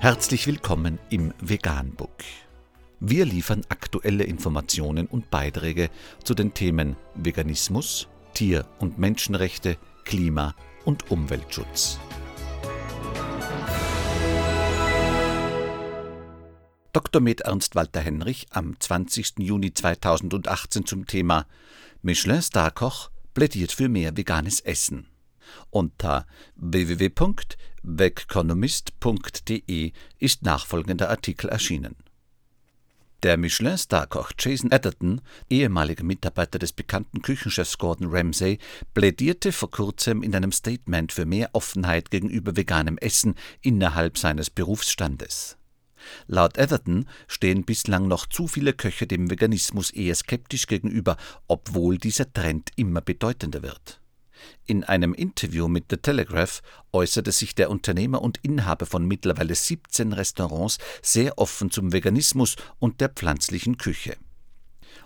Herzlich willkommen im Veganbook. Wir liefern aktuelle Informationen und Beiträge zu den Themen Veganismus, Tier- und Menschenrechte, Klima- und Umweltschutz. Dr. Med Ernst Walter Henrich am 20. Juni 2018 zum Thema Michelin Starkoch plädiert für mehr veganes Essen. Unter www.vegconomist.de ist nachfolgender Artikel erschienen. Der Michelin-Starkoch Jason Atherton, ehemaliger Mitarbeiter des bekannten Küchenchefs Gordon Ramsay, plädierte vor kurzem in einem Statement für mehr Offenheit gegenüber veganem Essen innerhalb seines Berufsstandes. Laut Atherton stehen bislang noch zu viele Köche dem Veganismus eher skeptisch gegenüber, obwohl dieser Trend immer bedeutender wird. In einem Interview mit The Telegraph äußerte sich der Unternehmer und Inhaber von mittlerweile 17 Restaurants sehr offen zum Veganismus und der pflanzlichen Küche.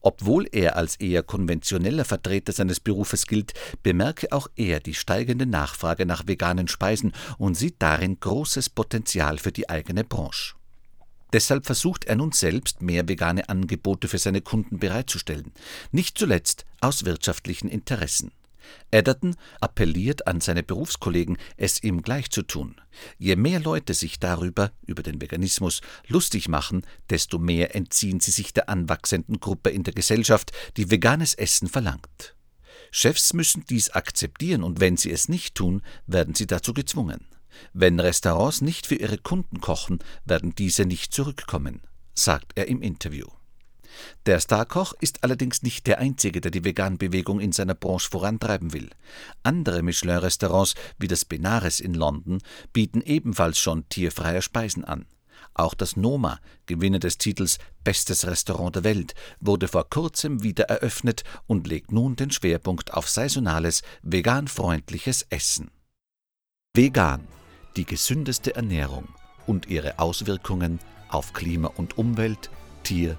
Obwohl er als eher konventioneller Vertreter seines Berufes gilt, bemerke auch er die steigende Nachfrage nach veganen Speisen und sieht darin großes Potenzial für die eigene Branche. Deshalb versucht er nun selbst, mehr vegane Angebote für seine Kunden bereitzustellen, nicht zuletzt aus wirtschaftlichen Interessen. Edderton appelliert an seine Berufskollegen, es ihm gleich zu tun. Je mehr Leute sich darüber, über den Veganismus, lustig machen, desto mehr entziehen sie sich der anwachsenden Gruppe in der Gesellschaft, die veganes Essen verlangt. Chefs müssen dies akzeptieren und wenn sie es nicht tun, werden sie dazu gezwungen. Wenn Restaurants nicht für ihre Kunden kochen, werden diese nicht zurückkommen, sagt er im Interview. Der Starkoch ist allerdings nicht der einzige, der die Vegan-Bewegung in seiner Branche vorantreiben will. Andere Michelin-Restaurants wie das Benares in London bieten ebenfalls schon tierfreie Speisen an. Auch das Noma, Gewinner des Titels Bestes Restaurant der Welt, wurde vor kurzem wieder eröffnet und legt nun den Schwerpunkt auf saisonales, veganfreundliches Essen. Vegan, die gesündeste Ernährung und ihre Auswirkungen auf Klima und Umwelt, Tier-